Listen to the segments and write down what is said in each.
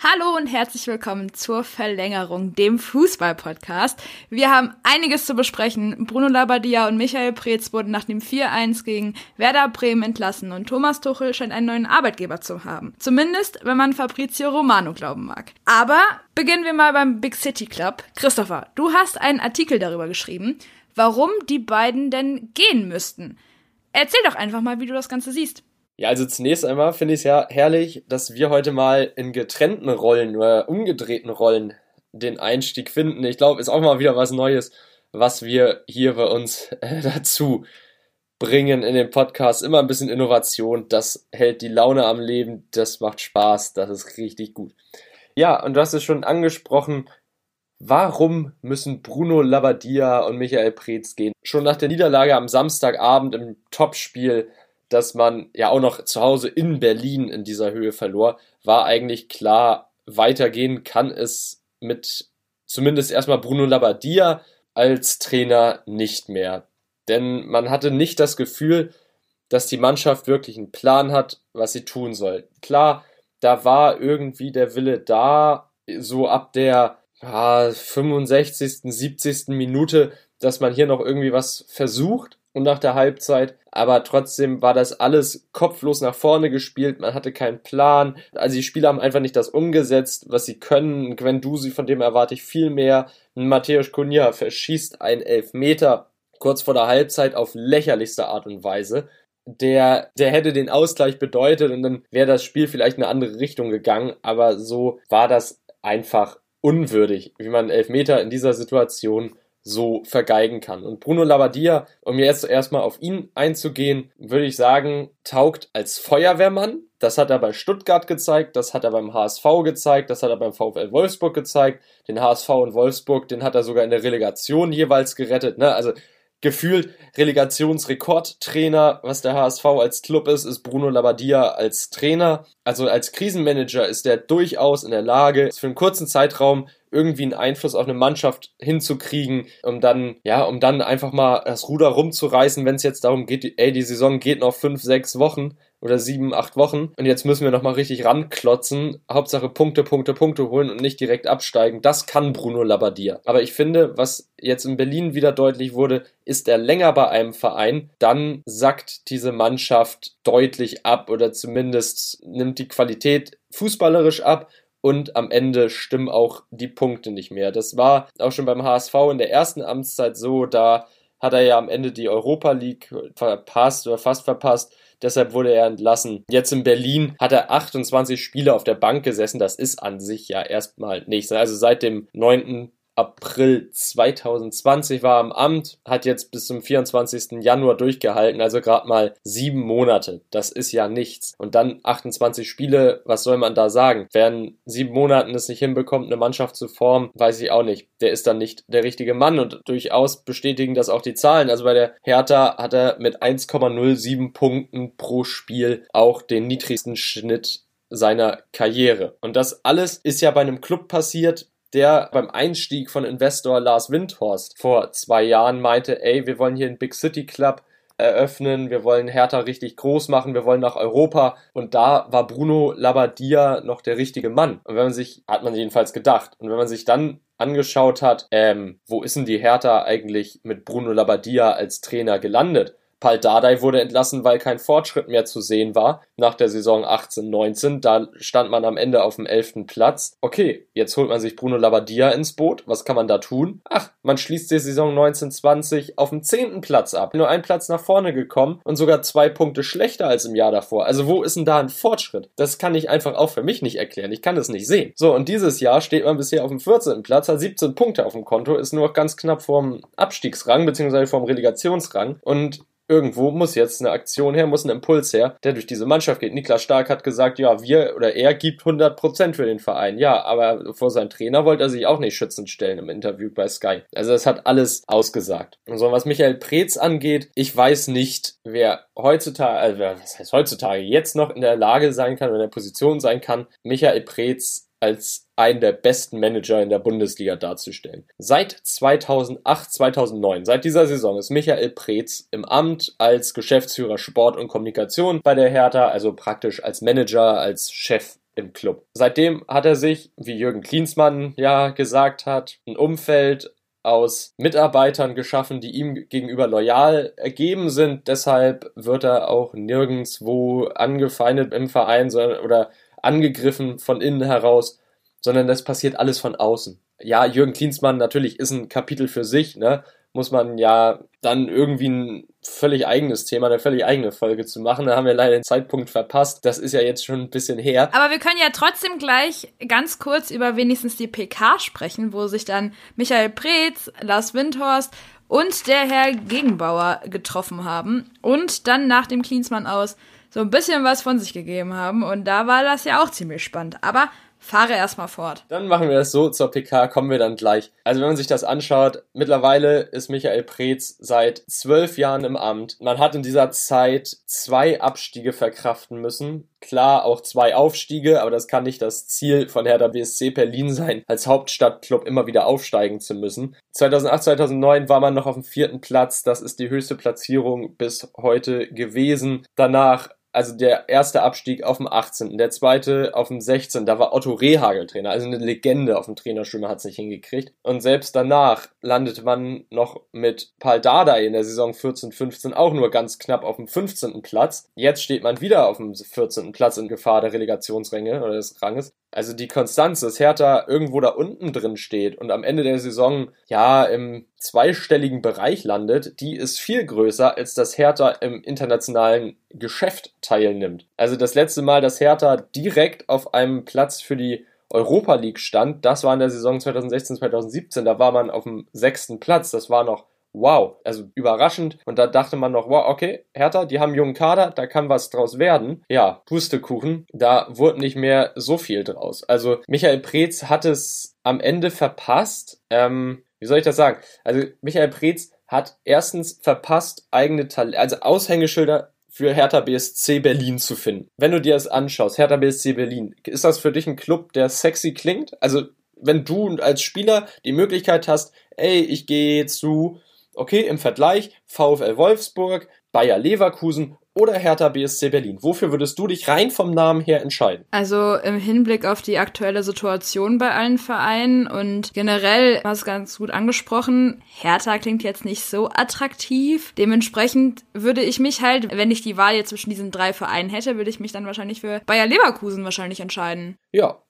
Hallo und herzlich willkommen zur Verlängerung, dem Fußball-Podcast. Wir haben einiges zu besprechen. Bruno Labbadia und Michael Preetz wurden nach dem 4-1 gegen Werder Bremen entlassen und Thomas Tuchel scheint einen neuen Arbeitgeber zu haben. Zumindest, wenn man Fabrizio Romano glauben mag. Aber beginnen wir mal beim Big City Club. Christopher, du hast einen Artikel darüber geschrieben, warum die beiden denn gehen müssten. Erzähl doch einfach mal, wie du das Ganze siehst. Ja, also zunächst einmal finde ich es ja herrlich, dass wir heute mal in getrennten Rollen oder umgedrehten Rollen den Einstieg finden. Ich glaube, ist auch mal wieder was Neues, was wir hier bei uns äh, dazu bringen in den Podcast. Immer ein bisschen Innovation, das hält die Laune am Leben, das macht Spaß, das ist richtig gut. Ja, und du hast es schon angesprochen, warum müssen Bruno Labbadia und Michael Preetz gehen? Schon nach der Niederlage am Samstagabend im Topspiel dass man ja auch noch zu Hause in Berlin in dieser Höhe verlor, war eigentlich klar, weitergehen kann es mit zumindest erstmal Bruno Labbadia als Trainer nicht mehr. Denn man hatte nicht das Gefühl, dass die Mannschaft wirklich einen Plan hat, was sie tun soll. Klar, da war irgendwie der Wille da, so ab der ja, 65., 70. Minute, dass man hier noch irgendwie was versucht und nach der Halbzeit. Aber trotzdem war das alles kopflos nach vorne gespielt. Man hatte keinen Plan. Also die Spieler haben einfach nicht das umgesetzt, was sie können. Gwen Dusi, von dem erwarte ich viel mehr. Matthäus Kunja verschießt einen Elfmeter kurz vor der Halbzeit auf lächerlichste Art und Weise. Der, der hätte den Ausgleich bedeutet und dann wäre das Spiel vielleicht in eine andere Richtung gegangen. Aber so war das einfach unwürdig, wie man Elfmeter in dieser Situation so vergeigen kann. Und Bruno Labbadia, um jetzt erstmal auf ihn einzugehen, würde ich sagen, taugt als Feuerwehrmann. Das hat er bei Stuttgart gezeigt, das hat er beim HSV gezeigt, das hat er beim VfL Wolfsburg gezeigt. Den HSV und Wolfsburg, den hat er sogar in der Relegation jeweils gerettet. Ne? Also gefühlt Relegationsrekordtrainer, was der HSV als Club ist, ist Bruno Labbadia als Trainer. Also als Krisenmanager ist er durchaus in der Lage, für einen kurzen Zeitraum irgendwie einen Einfluss auf eine Mannschaft hinzukriegen, um dann, ja, um dann einfach mal das Ruder rumzureißen, wenn es jetzt darum geht, ey, die Saison geht noch fünf, sechs Wochen oder sieben, acht Wochen und jetzt müssen wir nochmal richtig ranklotzen. Hauptsache Punkte, Punkte, Punkte holen und nicht direkt absteigen. Das kann Bruno Labbadia. Aber ich finde, was jetzt in Berlin wieder deutlich wurde, ist er länger bei einem Verein, dann sackt diese Mannschaft deutlich ab oder zumindest nimmt die Qualität fußballerisch ab und am Ende stimmen auch die Punkte nicht mehr. Das war auch schon beim HSV in der ersten Amtszeit so, da hat er ja am Ende die Europa League verpasst oder fast verpasst. Deshalb wurde er entlassen. Jetzt in Berlin hat er 28 Spiele auf der Bank gesessen. Das ist an sich ja erstmal nichts. Also seit dem 9. April 2020 war am Amt, hat jetzt bis zum 24. Januar durchgehalten, also gerade mal sieben Monate. Das ist ja nichts. Und dann 28 Spiele, was soll man da sagen? Wer in sieben Monaten es nicht hinbekommt, eine Mannschaft zu formen, weiß ich auch nicht. Der ist dann nicht der richtige Mann und durchaus bestätigen das auch die Zahlen. Also bei der Hertha hat er mit 1,07 Punkten pro Spiel auch den niedrigsten Schnitt seiner Karriere. Und das alles ist ja bei einem Club passiert, der beim Einstieg von Investor Lars Windhorst vor zwei Jahren meinte, ey, wir wollen hier einen Big City Club eröffnen, wir wollen Hertha richtig groß machen, wir wollen nach Europa und da war Bruno Labbadia noch der richtige Mann. Und wenn man sich, hat man jedenfalls gedacht, und wenn man sich dann angeschaut hat, ähm, wo ist denn die Hertha eigentlich mit Bruno Labbadia als Trainer gelandet? Pal Dardai wurde entlassen, weil kein Fortschritt mehr zu sehen war nach der Saison 18-19. Da stand man am Ende auf dem 11. Platz. Okay, jetzt holt man sich Bruno Labbadia ins Boot. Was kann man da tun? Ach, man schließt die Saison 19-20 auf dem 10. Platz ab. Nur ein Platz nach vorne gekommen und sogar zwei Punkte schlechter als im Jahr davor. Also wo ist denn da ein Fortschritt? Das kann ich einfach auch für mich nicht erklären. Ich kann es nicht sehen. So, und dieses Jahr steht man bisher auf dem 14. Platz, hat 17 Punkte auf dem Konto, ist nur ganz knapp vorm Abstiegsrang, beziehungsweise vorm Relegationsrang und irgendwo muss jetzt eine Aktion her, muss ein Impuls her, der durch diese Mannschaft geht. Niklas Stark hat gesagt, ja, wir oder er gibt 100% für den Verein. Ja, aber vor seinem Trainer wollte er sich auch nicht schützend stellen im Interview bei Sky. Also das hat alles ausgesagt. Und so was Michael Preetz angeht, ich weiß nicht, wer heutzutage, also was heißt heutzutage, jetzt noch in der Lage sein kann, in der Position sein kann, Michael Preetz als einen der besten Manager in der Bundesliga darzustellen. Seit 2008, 2009, seit dieser Saison ist Michael Preetz im Amt als Geschäftsführer Sport und Kommunikation bei der Hertha, also praktisch als Manager, als Chef im Club. Seitdem hat er sich, wie Jürgen Klinsmann ja gesagt hat, ein Umfeld aus Mitarbeitern geschaffen, die ihm gegenüber loyal ergeben sind. Deshalb wird er auch nirgendwo angefeindet im Verein oder angegriffen von innen heraus, sondern das passiert alles von außen. Ja, Jürgen Klinsmann natürlich ist ein Kapitel für sich, ne? muss man ja dann irgendwie ein völlig eigenes Thema, eine völlig eigene Folge zu machen. Da haben wir leider den Zeitpunkt verpasst. Das ist ja jetzt schon ein bisschen her. Aber wir können ja trotzdem gleich ganz kurz über wenigstens die PK sprechen, wo sich dann Michael Preetz, Lars Windhorst und der Herr Gegenbauer getroffen haben und dann nach dem Klinsmann aus so ein bisschen was von sich gegeben haben. Und da war das ja auch ziemlich spannend. Aber Fahre erstmal fort. Dann machen wir das so, zur PK kommen wir dann gleich. Also wenn man sich das anschaut, mittlerweile ist Michael Preetz seit zwölf Jahren im Amt. Man hat in dieser Zeit zwei Abstiege verkraften müssen. Klar, auch zwei Aufstiege, aber das kann nicht das Ziel von Hertha BSC Berlin sein, als Hauptstadtclub immer wieder aufsteigen zu müssen. 2008, 2009 war man noch auf dem vierten Platz. Das ist die höchste Platzierung bis heute gewesen. Danach also der erste Abstieg auf dem 18., der zweite auf dem 16., da war Otto Rehagel Trainer, also eine Legende auf dem Trainerstuhl, hat es nicht hingekriegt. Und selbst danach landete man noch mit Paul Dardai in der Saison 14, 15 auch nur ganz knapp auf dem 15. Platz. Jetzt steht man wieder auf dem 14. Platz in Gefahr der Relegationsränge oder des Ranges. Also die Konstanz, dass Hertha irgendwo da unten drin steht und am Ende der Saison ja im zweistelligen Bereich landet, die ist viel größer, als dass Hertha im internationalen Geschäft teilnimmt. Also das letzte Mal, dass Hertha direkt auf einem Platz für die Europa League stand, das war in der Saison 2016-2017, da war man auf dem sechsten Platz, das war noch wow, also überraschend. Und da dachte man noch, wow, okay, Hertha, die haben einen jungen Kader, da kann was draus werden. Ja, Pustekuchen, da wurde nicht mehr so viel draus. Also Michael Preetz hat es am Ende verpasst. Ähm, wie soll ich das sagen? Also Michael Preetz hat erstens verpasst, eigene Talente, also Aushängeschilder für Hertha BSC Berlin zu finden. Wenn du dir das anschaust, Hertha BSC Berlin, ist das für dich ein Club, der sexy klingt? Also wenn du als Spieler die Möglichkeit hast, ey, ich gehe zu Okay, im Vergleich VfL Wolfsburg, Bayer Leverkusen oder Hertha BSC Berlin. Wofür würdest du dich rein vom Namen her entscheiden? Also im Hinblick auf die aktuelle Situation bei allen Vereinen und generell war es ganz gut angesprochen. Hertha klingt jetzt nicht so attraktiv. Dementsprechend würde ich mich halt, wenn ich die Wahl jetzt zwischen diesen drei Vereinen hätte, würde ich mich dann wahrscheinlich für Bayer Leverkusen wahrscheinlich entscheiden. Ja,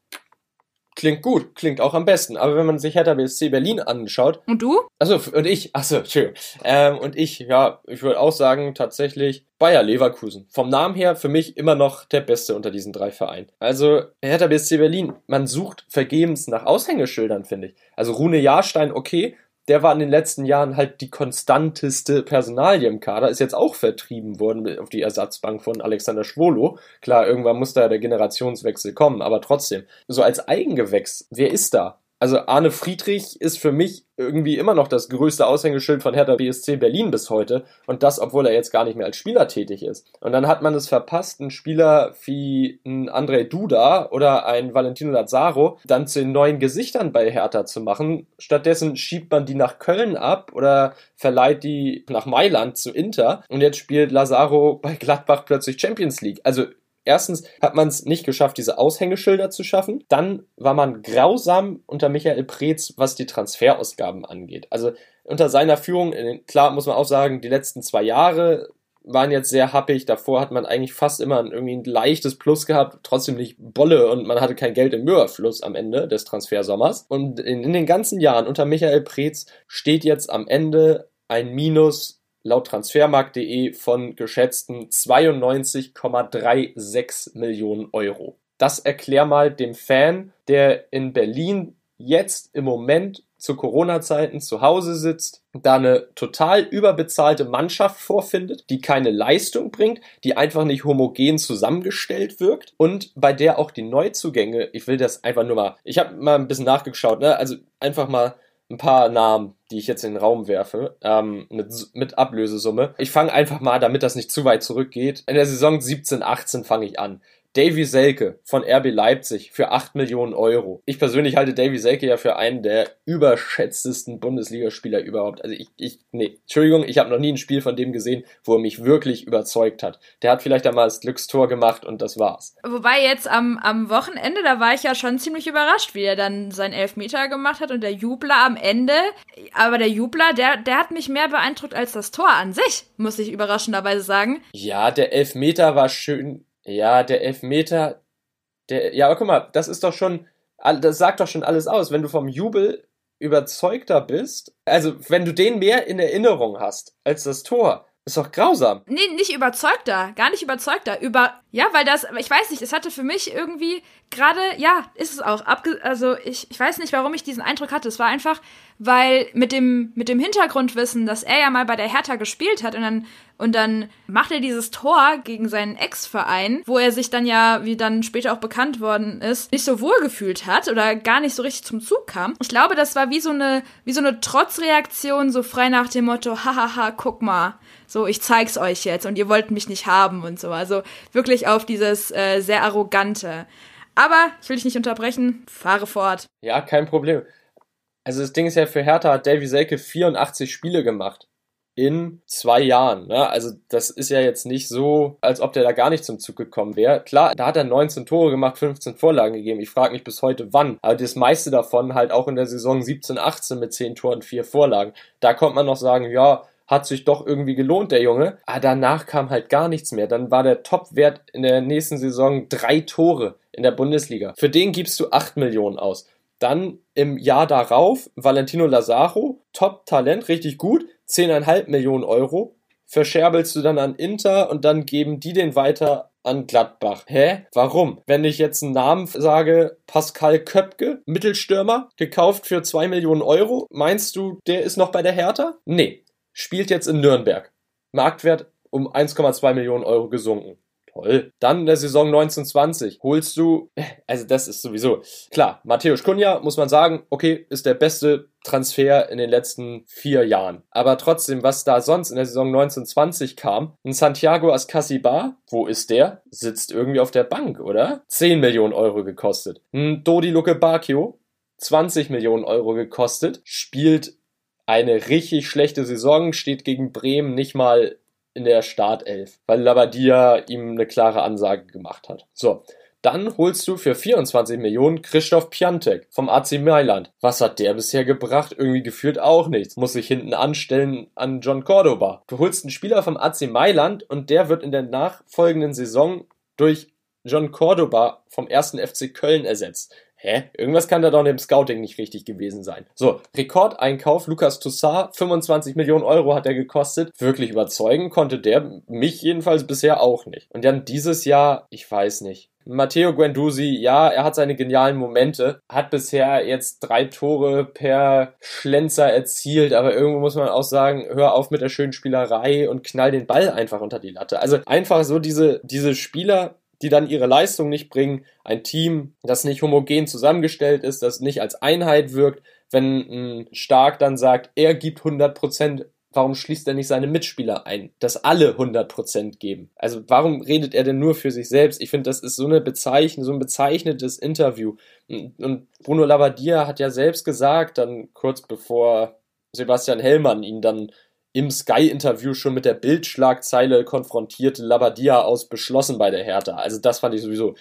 Klingt gut, klingt auch am besten. Aber wenn man sich Hertha BSC Berlin anschaut. Und du? Achso, und ich. Achso, schön. Ähm, und ich, ja, ich würde auch sagen, tatsächlich Bayer Leverkusen. Vom Namen her für mich immer noch der beste unter diesen drei Vereinen. Also Hertha BSC Berlin, man sucht vergebens nach Aushängeschildern, finde ich. Also Rune Jahrstein, okay, der war in den letzten Jahren halt die konstanteste Personalie im Kader, ist jetzt auch vertrieben worden auf die Ersatzbank von Alexander Schwolo. Klar, irgendwann muss da der Generationswechsel kommen, aber trotzdem. So als Eigengewächs, wer ist da? Also Arne Friedrich ist für mich irgendwie immer noch das größte Aushängeschild von Hertha BSC Berlin bis heute und das, obwohl er jetzt gar nicht mehr als Spieler tätig ist. Und dann hat man es verpasst, einen Spieler wie ein André Duda oder ein Valentino Lazaro dann zu den neuen Gesichtern bei Hertha zu machen. Stattdessen schiebt man die nach Köln ab oder verleiht die nach Mailand zu Inter und jetzt spielt Lazaro bei Gladbach plötzlich Champions League. Also Erstens hat man es nicht geschafft, diese Aushängeschilder zu schaffen. Dann war man grausam unter Michael Preetz, was die Transferausgaben angeht. Also unter seiner Führung, klar muss man auch sagen, die letzten zwei Jahre waren jetzt sehr happig. Davor hat man eigentlich fast immer ein, irgendwie ein leichtes Plus gehabt, trotzdem nicht Bolle und man hatte kein Geld im Überfluss am Ende des Transfersommers. Und in, in den ganzen Jahren unter Michael Preetz steht jetzt am Ende ein Minus laut transfermarkt.de von geschätzten 92,36 Millionen Euro. Das erklär mal dem Fan, der in Berlin jetzt im Moment zu Corona-Zeiten zu Hause sitzt, da eine total überbezahlte Mannschaft vorfindet, die keine Leistung bringt, die einfach nicht homogen zusammengestellt wirkt und bei der auch die Neuzugänge, ich will das einfach nur mal, ich habe mal ein bisschen nachgeschaut, ne? also einfach mal ein paar Namen, die ich jetzt in den Raum werfe, ähm, mit, mit Ablösesumme. Ich fange einfach mal, damit das nicht zu weit zurückgeht. In der Saison 17, 18 fange ich an. Davy Selke von RB Leipzig für 8 Millionen Euro. Ich persönlich halte Davy Selke ja für einen der überschätztesten Bundesligaspieler überhaupt. Also ich, ich, nee, Entschuldigung, ich habe noch nie ein Spiel von dem gesehen, wo er mich wirklich überzeugt hat. Der hat vielleicht einmal das Glückstor gemacht und das war's. Wobei jetzt am, am Wochenende, da war ich ja schon ziemlich überrascht, wie er dann seinen Elfmeter gemacht hat und der Jubler am Ende. Aber der Jubler, der, der hat mich mehr beeindruckt als das Tor an sich, muss ich überraschenderweise sagen. Ja, der Elfmeter war schön ja, der Elfmeter, der, ja, aber guck mal, das ist doch schon, das sagt doch schon alles aus. Wenn du vom Jubel überzeugter bist, also wenn du den mehr in Erinnerung hast als das Tor, ist doch grausam. Nee, nicht überzeugter, gar nicht überzeugter. Über, ja, weil das, ich weiß nicht, es hatte für mich irgendwie gerade, ja, ist es auch, abge also ich, ich weiß nicht, warum ich diesen Eindruck hatte. Es war einfach, weil mit dem, mit dem Hintergrundwissen, dass er ja mal bei der Hertha gespielt hat und dann, und dann macht er dieses Tor gegen seinen Ex-Verein, wo er sich dann ja, wie dann später auch bekannt worden ist, nicht so wohl gefühlt hat oder gar nicht so richtig zum Zug kam. Ich glaube, das war wie so eine, wie so eine Trotzreaktion, so frei nach dem Motto, hahaha, guck mal so, ich zeig's euch jetzt und ihr wollt mich nicht haben und so. Also wirklich auf dieses äh, sehr arrogante. Aber ich will dich nicht unterbrechen, fahre fort. Ja, kein Problem. Also das Ding ist ja, für Hertha hat Davy Selke 84 Spiele gemacht. In zwei Jahren. Ne? Also das ist ja jetzt nicht so, als ob der da gar nicht zum Zug gekommen wäre. Klar, da hat er 19 Tore gemacht, 15 Vorlagen gegeben. Ich frage mich bis heute wann. Aber das meiste davon halt auch in der Saison 17, 18 mit 10 Toren, 4 Vorlagen. Da kommt man noch sagen, ja, hat sich doch irgendwie gelohnt, der Junge. Aber danach kam halt gar nichts mehr. Dann war der Topwert in der nächsten Saison drei Tore in der Bundesliga. Für den gibst du acht Millionen aus. Dann im Jahr darauf Valentino Lazaro, Top-Talent, richtig gut, 10,5 Millionen Euro. Verscherbelst du dann an Inter und dann geben die den weiter an Gladbach. Hä? Warum? Wenn ich jetzt einen Namen sage, Pascal Köpke, Mittelstürmer, gekauft für 2 Millionen Euro, meinst du, der ist noch bei der Hertha? Nee spielt jetzt in Nürnberg. Marktwert um 1,2 Millionen Euro gesunken. Toll. Dann in der Saison 1920 holst du, also das ist sowieso klar, Matthäus Kunja, muss man sagen, okay, ist der beste Transfer in den letzten vier Jahren. Aber trotzdem, was da sonst in der Saison 1920 kam, ein Santiago Ascasibar, wo ist der? Sitzt irgendwie auf der Bank, oder? 10 Millionen Euro gekostet. Ein Dodi Luke Bacchio, 20 Millionen Euro gekostet, spielt eine richtig schlechte Saison, steht gegen Bremen nicht mal in der Startelf, weil Labadia ihm eine klare Ansage gemacht hat. So, dann holst du für 24 Millionen Christoph Piantek vom AC Mailand. Was hat der bisher gebracht? Irgendwie gefühlt auch nichts. Muss sich hinten anstellen an John Cordoba. Du holst einen Spieler vom AC Mailand und der wird in der nachfolgenden Saison durch John Cordoba vom ersten FC Köln ersetzt hä, irgendwas kann da doch im Scouting nicht richtig gewesen sein. So, Rekordeinkauf, Lukas Toussaint, 25 Millionen Euro hat er gekostet. Wirklich überzeugen konnte der mich jedenfalls bisher auch nicht. Und dann dieses Jahr, ich weiß nicht. Matteo Guendouzi, ja, er hat seine genialen Momente, hat bisher jetzt drei Tore per Schlenzer erzielt, aber irgendwo muss man auch sagen, hör auf mit der schönen Spielerei und knall den Ball einfach unter die Latte. Also einfach so diese, diese Spieler, die dann ihre Leistung nicht bringen, ein Team, das nicht homogen zusammengestellt ist, das nicht als Einheit wirkt, wenn ein Stark dann sagt, er gibt 100 Prozent, warum schließt er nicht seine Mitspieler ein, dass alle 100 Prozent geben? Also warum redet er denn nur für sich selbst? Ich finde, das ist so eine Bezeichnung, so ein bezeichnetes Interview. Und Bruno Labbadia hat ja selbst gesagt, dann kurz bevor Sebastian Hellmann ihn dann im Sky-Interview schon mit der Bildschlagzeile konfrontierte Labadia aus beschlossen bei der Hertha. Also das fand ich sowieso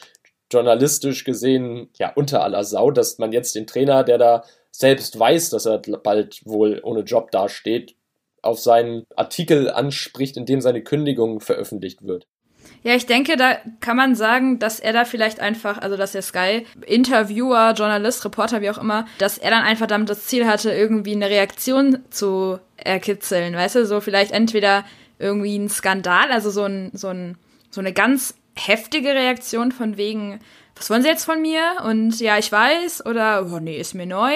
journalistisch gesehen ja unter aller Sau, dass man jetzt den Trainer, der da selbst weiß, dass er bald wohl ohne Job dasteht, auf seinen Artikel anspricht, in dem seine Kündigung veröffentlicht wird. Ja, ich denke, da kann man sagen, dass er da vielleicht einfach, also dass der Sky-Interviewer, Journalist, Reporter, wie auch immer, dass er dann einfach damit das Ziel hatte, irgendwie eine Reaktion zu erkitzeln, weißt du, so vielleicht entweder irgendwie ein Skandal, also so ein, so ein, so eine ganz heftige Reaktion von wegen, was wollen sie jetzt von mir? Und ja, ich weiß, oder oh nee, ist mir neu.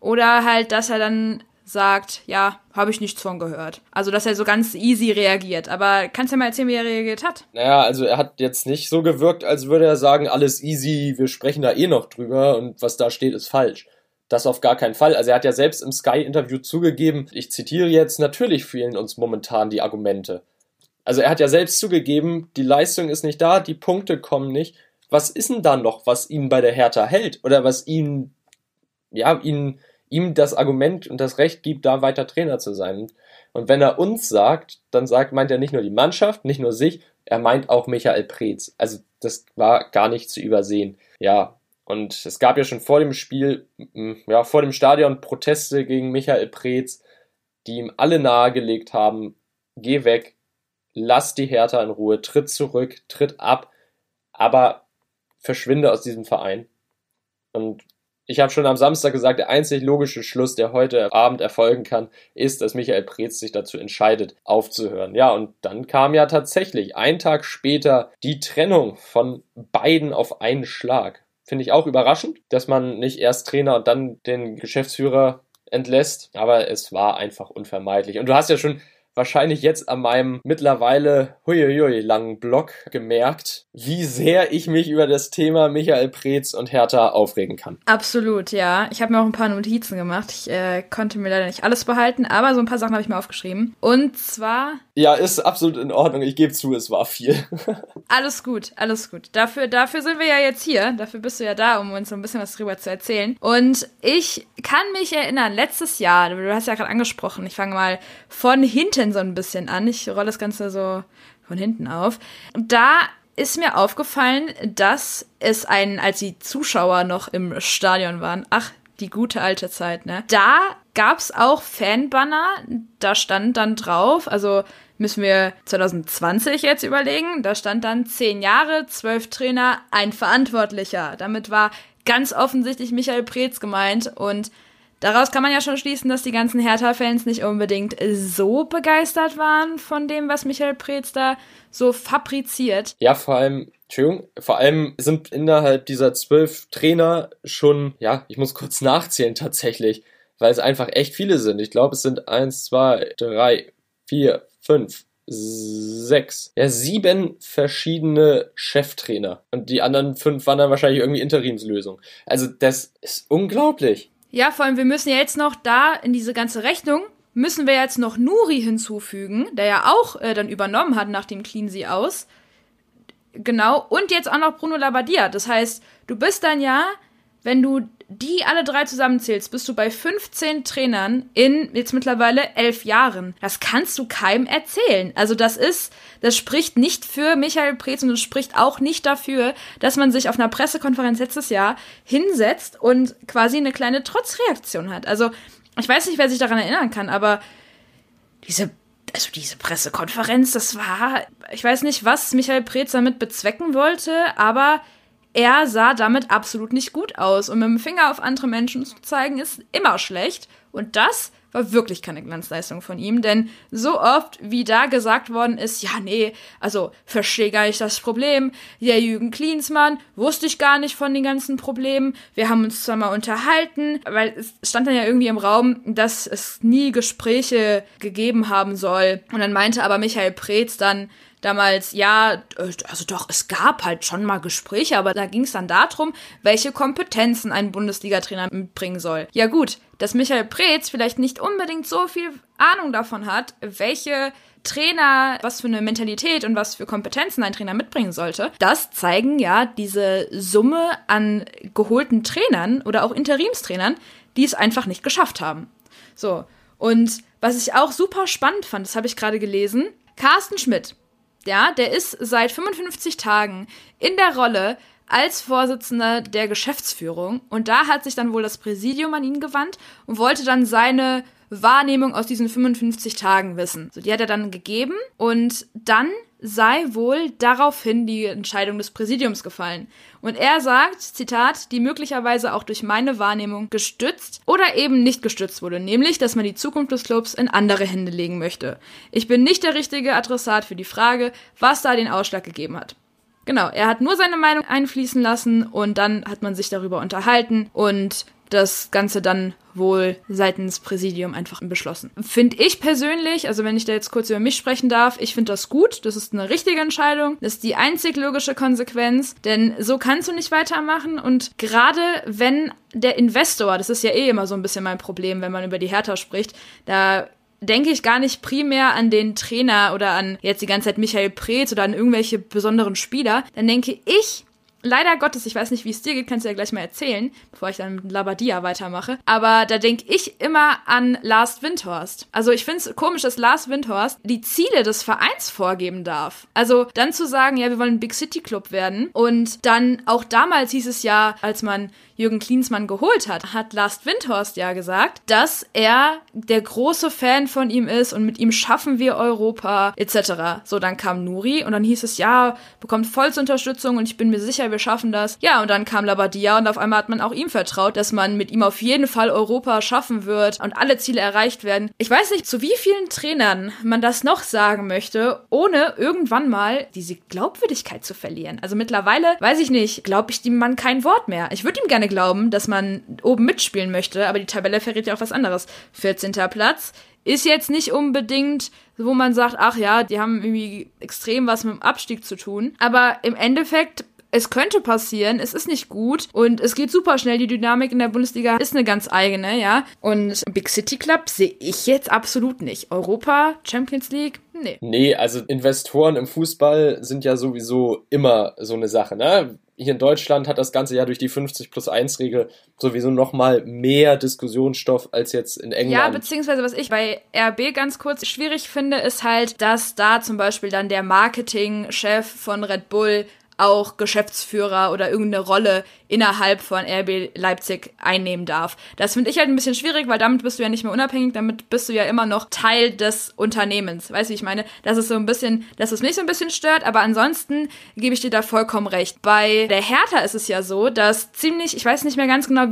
Oder halt, dass er dann sagt, ja, habe ich nichts von gehört. Also, dass er so ganz easy reagiert. Aber kannst du mal erzählen, wie er reagiert hat? Naja, also er hat jetzt nicht so gewirkt, als würde er sagen, alles easy, wir sprechen da eh noch drüber und was da steht, ist falsch. Das auf gar keinen Fall. Also er hat ja selbst im Sky-Interview zugegeben, ich zitiere jetzt, natürlich fehlen uns momentan die Argumente. Also er hat ja selbst zugegeben, die Leistung ist nicht da, die Punkte kommen nicht. Was ist denn da noch, was ihn bei der Hertha hält? Oder was ihn, ja, ihn, ihm das Argument und das Recht gibt, da weiter Trainer zu sein? Und wenn er uns sagt, dann sagt, meint er nicht nur die Mannschaft, nicht nur sich, er meint auch Michael Preetz. Also das war gar nicht zu übersehen. Ja, und es gab ja schon vor dem Spiel, ja, vor dem Stadion Proteste gegen Michael Preetz, die ihm alle nahegelegt haben, geh weg, lass die Hertha in Ruhe, tritt zurück, tritt ab, aber verschwinde aus diesem Verein. Und ich habe schon am Samstag gesagt, der einzig logische Schluss, der heute Abend erfolgen kann, ist, dass Michael Preetz sich dazu entscheidet, aufzuhören. Ja, und dann kam ja tatsächlich ein Tag später die Trennung von beiden auf einen Schlag. Finde ich auch überraschend, dass man nicht erst Trainer und dann den Geschäftsführer entlässt, aber es war einfach unvermeidlich. Und du hast ja schon wahrscheinlich jetzt an meinem mittlerweile huiuiui langen Blog gemerkt, wie sehr ich mich über das Thema Michael Preetz und Hertha aufregen kann. Absolut, ja. Ich habe mir auch ein paar Notizen gemacht. Ich äh, konnte mir leider nicht alles behalten, aber so ein paar Sachen habe ich mir aufgeschrieben. Und zwar. Ja, ist absolut in Ordnung. Ich gebe zu, es war viel. alles gut, alles gut. Dafür, dafür sind wir ja jetzt hier. Dafür bist du ja da, um uns so ein bisschen was drüber zu erzählen. Und ich kann mich erinnern, letztes Jahr, du hast ja gerade angesprochen, ich fange mal von hinten Märchen so ein bisschen an. Ich rolle das Ganze so von hinten auf. Und da ist mir aufgefallen, dass es einen, als die Zuschauer noch im Stadion waren, ach, die gute alte Zeit, ne? Da gab's auch Fanbanner, da stand dann drauf, also müssen wir 2020 jetzt überlegen, da stand dann zehn Jahre, zwölf Trainer, ein Verantwortlicher. Damit war ganz offensichtlich Michael Preetz gemeint und Daraus kann man ja schon schließen, dass die ganzen Hertha-Fans nicht unbedingt so begeistert waren von dem, was Michael Preetz da so fabriziert. Ja, vor allem, Entschuldigung, vor allem sind innerhalb dieser zwölf Trainer schon, ja, ich muss kurz nachzählen tatsächlich, weil es einfach echt viele sind. Ich glaube, es sind eins, zwei, drei, vier, fünf, sechs, ja, sieben verschiedene Cheftrainer. Und die anderen fünf waren dann wahrscheinlich irgendwie Interimslösung. Also, das ist unglaublich. Ja, vor allem, wir müssen ja jetzt noch da in diese ganze Rechnung, müssen wir jetzt noch Nuri hinzufügen, der ja auch äh, dann übernommen hat nach dem Cleansea aus. Genau, und jetzt auch noch Bruno Labbadia. Das heißt, du bist dann ja, wenn du die alle drei zusammenzählst, bist du bei 15 Trainern in jetzt mittlerweile elf Jahren. Das kannst du keinem erzählen. Also das ist, das spricht nicht für Michael Preetz und es spricht auch nicht dafür, dass man sich auf einer Pressekonferenz letztes Jahr hinsetzt und quasi eine kleine Trotzreaktion hat. Also ich weiß nicht, wer sich daran erinnern kann, aber diese also diese Pressekonferenz, das war, ich weiß nicht, was Michael Preetz damit bezwecken wollte, aber er sah damit absolut nicht gut aus. Und mit dem Finger auf andere Menschen zu zeigen, ist immer schlecht. Und das war wirklich keine Glanzleistung von ihm, denn so oft, wie da gesagt worden ist, ja, nee, also verstehe gar nicht das Problem. Der Jürgen Klinsmann wusste ich gar nicht von den ganzen Problemen. Wir haben uns zwar mal unterhalten, weil es stand dann ja irgendwie im Raum, dass es nie Gespräche gegeben haben soll. Und dann meinte aber Michael Preetz dann, damals, ja, äh, also doch, es gab halt schon mal Gespräche, aber da ging es dann darum, welche Kompetenzen ein Bundesliga-Trainer mitbringen soll. Ja gut, dass Michael Preetz vielleicht nicht unbedingt so viel Ahnung davon hat, welche Trainer, was für eine Mentalität und was für Kompetenzen ein Trainer mitbringen sollte, das zeigen ja diese Summe an geholten Trainern oder auch Interimstrainern, die es einfach nicht geschafft haben. So. Und was ich auch super spannend fand, das habe ich gerade gelesen, Carsten Schmidt, ja, der ist seit 55 Tagen in der Rolle als Vorsitzender der Geschäftsführung und da hat sich dann wohl das Präsidium an ihn gewandt und wollte dann seine Wahrnehmung aus diesen 55 Tagen wissen. So, die hat er dann gegeben und dann sei wohl daraufhin die Entscheidung des Präsidiums gefallen. Und er sagt, Zitat, die möglicherweise auch durch meine Wahrnehmung gestützt oder eben nicht gestützt wurde, nämlich, dass man die Zukunft des Clubs in andere Hände legen möchte. Ich bin nicht der richtige Adressat für die Frage, was da den Ausschlag gegeben hat. Genau, er hat nur seine Meinung einfließen lassen und dann hat man sich darüber unterhalten und das Ganze dann wohl seitens Präsidium einfach beschlossen. Finde ich persönlich, also wenn ich da jetzt kurz über mich sprechen darf, ich finde das gut. Das ist eine richtige Entscheidung. Das ist die einzig logische Konsequenz, denn so kannst du nicht weitermachen. Und gerade wenn der Investor, das ist ja eh immer so ein bisschen mein Problem, wenn man über die Hertha spricht, da denke ich gar nicht primär an den Trainer oder an jetzt die ganze Zeit Michael Preetz oder an irgendwelche besonderen Spieler. Dann denke ich leider Gottes, ich weiß nicht, wie es dir geht, kannst du ja gleich mal erzählen, bevor ich dann mit Labadia weitermache. Aber da denke ich immer an Lars Windhorst. Also ich finde es komisch, dass Lars Windhorst die Ziele des Vereins vorgeben darf. Also dann zu sagen, ja, wir wollen ein Big City Club werden. Und dann auch damals hieß es ja, als man Jürgen Klinsmann geholt hat, hat Lars Windhorst ja gesagt, dass er der große Fan von ihm ist und mit ihm schaffen wir Europa etc. So, dann kam Nuri und dann hieß es, ja, bekommt vollste Unterstützung und ich bin mir sicher, wir schaffen das. Ja, und dann kam Labadia und auf einmal hat man auch ihm vertraut, dass man mit ihm auf jeden Fall Europa schaffen wird und alle Ziele erreicht werden. Ich weiß nicht, zu wie vielen Trainern man das noch sagen möchte, ohne irgendwann mal diese Glaubwürdigkeit zu verlieren. Also mittlerweile, weiß ich nicht, glaube ich dem Mann kein Wort mehr. Ich würde ihm gerne glauben, dass man oben mitspielen möchte, aber die Tabelle verrät ja auch was anderes. 14. Platz ist jetzt nicht unbedingt, wo man sagt, ach ja, die haben irgendwie extrem was mit dem Abstieg zu tun. Aber im Endeffekt es könnte passieren, es ist nicht gut und es geht super schnell. Die Dynamik in der Bundesliga ist eine ganz eigene, ja. Und Big City Club sehe ich jetzt absolut nicht. Europa, Champions League, nee. Nee, also Investoren im Fußball sind ja sowieso immer so eine Sache, ne? Hier in Deutschland hat das Ganze ja durch die 50 plus 1 Regel sowieso nochmal mehr Diskussionsstoff als jetzt in England. Ja, beziehungsweise was ich bei RB ganz kurz schwierig finde, ist halt, dass da zum Beispiel dann der Marketingchef von Red Bull auch Geschäftsführer oder irgendeine Rolle innerhalb von RB Leipzig einnehmen darf. Das finde ich halt ein bisschen schwierig, weil damit bist du ja nicht mehr unabhängig, damit bist du ja immer noch Teil des Unternehmens. Weißt du, ich meine? Das ist so ein bisschen, dass es mich so ein bisschen stört, aber ansonsten gebe ich dir da vollkommen recht. Bei der Hertha ist es ja so, dass ziemlich, ich weiß nicht mehr ganz genau,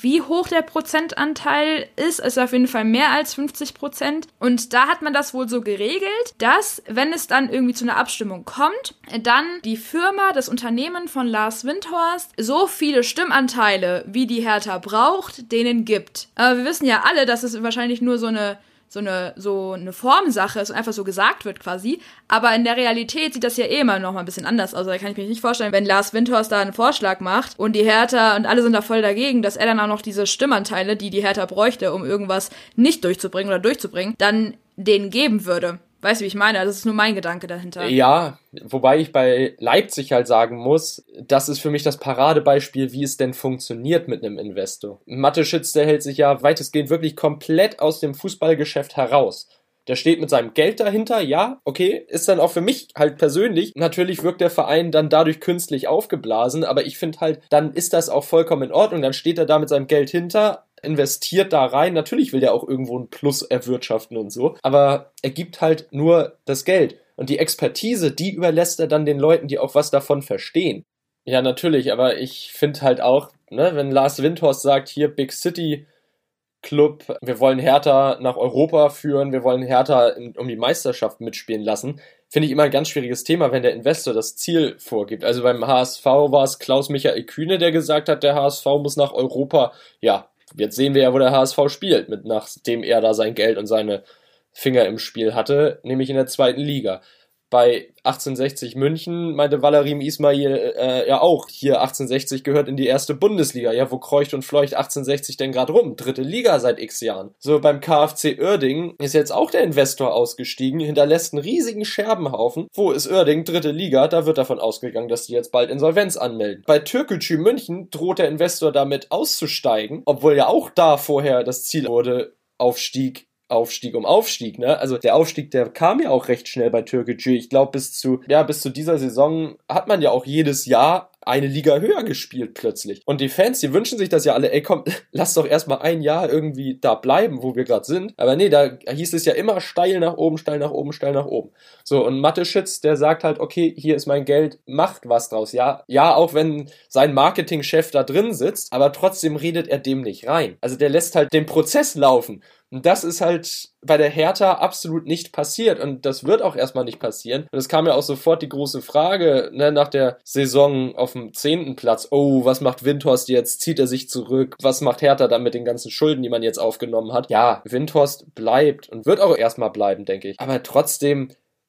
wie hoch der Prozentanteil ist, ist auf jeden Fall mehr als 50 Prozent. Und da hat man das wohl so geregelt, dass, wenn es dann irgendwie zu einer Abstimmung kommt, dann die Firma, das Unternehmen von Lars Windhorst so viele Stimmanteile, wie die Hertha braucht, denen gibt. Aber wir wissen ja alle, dass es wahrscheinlich nur so eine so eine so eine Formsache ist und einfach so gesagt wird quasi, aber in der Realität sieht das ja eh immer noch mal ein bisschen anders aus. Also da kann ich mir nicht vorstellen, wenn Lars Windhorst da einen Vorschlag macht und die Hertha und alle sind da voll dagegen, dass er dann auch noch diese Stimmanteile, die die Hertha bräuchte, um irgendwas nicht durchzubringen oder durchzubringen, dann denen geben würde. Weißt du, wie ich meine? Das ist nur mein Gedanke dahinter. Ja, wobei ich bei Leipzig halt sagen muss, das ist für mich das Paradebeispiel, wie es denn funktioniert mit einem Investor. Mathe-Schitz, der hält sich ja weitestgehend wirklich komplett aus dem Fußballgeschäft heraus. Der steht mit seinem Geld dahinter, ja, okay, ist dann auch für mich halt persönlich. Natürlich wirkt der Verein dann dadurch künstlich aufgeblasen, aber ich finde halt, dann ist das auch vollkommen in Ordnung. Dann steht er da mit seinem Geld hinter, investiert da rein. Natürlich will der auch irgendwo einen Plus erwirtschaften und so, aber er gibt halt nur das Geld. Und die Expertise, die überlässt er dann den Leuten, die auch was davon verstehen. Ja, natürlich, aber ich finde halt auch, ne, wenn Lars Windhorst sagt, hier Big City Club, wir wollen Hertha nach Europa führen, wir wollen Hertha in, um die Meisterschaft mitspielen lassen, finde ich immer ein ganz schwieriges Thema, wenn der Investor das Ziel vorgibt. Also beim HSV war es Klaus Michael Kühne, der gesagt hat, der HSV muss nach Europa. Ja, jetzt sehen wir ja, wo der HSV spielt, mit nachdem er da sein Geld und seine Finger im Spiel hatte, nämlich in der zweiten Liga bei 1860 München meinte Valerim Ismail äh, ja auch, hier 1860 gehört in die erste Bundesliga. Ja, wo kreucht und fleucht 1860 denn gerade rum? Dritte Liga seit x Jahren. So, beim KfC Oerding ist jetzt auch der Investor ausgestiegen, hinterlässt einen riesigen Scherbenhaufen. Wo ist Oerding? Dritte Liga, da wird davon ausgegangen, dass die jetzt bald Insolvenz anmelden. Bei Türkgücü München droht der Investor damit auszusteigen, obwohl ja auch da vorher das Ziel wurde, Aufstieg Aufstieg um Aufstieg, ne? Also der Aufstieg, der kam ja auch recht schnell bei Türkgücü. Ich glaube, bis zu, ja, bis zu dieser Saison hat man ja auch jedes Jahr eine Liga höher gespielt plötzlich. Und die Fans, die wünschen sich das ja alle, ey komm, lass doch erstmal ein Jahr irgendwie da bleiben, wo wir gerade sind. Aber nee, da hieß es ja immer steil nach oben, steil nach oben, steil nach oben. So, und Mathe-Schitz, der sagt halt, okay, hier ist mein Geld, macht was draus. Ja, ja, auch wenn sein Marketingchef da drin sitzt, aber trotzdem redet er dem nicht rein. Also der lässt halt den Prozess laufen. Und das ist halt bei der Hertha absolut nicht passiert und das wird auch erstmal nicht passieren. Und es kam ja auch sofort die große Frage ne, nach der Saison auf dem zehnten Platz. Oh, was macht Windhorst jetzt? Zieht er sich zurück? Was macht Hertha dann mit den ganzen Schulden, die man jetzt aufgenommen hat? Ja, Windhorst bleibt und wird auch erstmal bleiben, denke ich. Aber trotzdem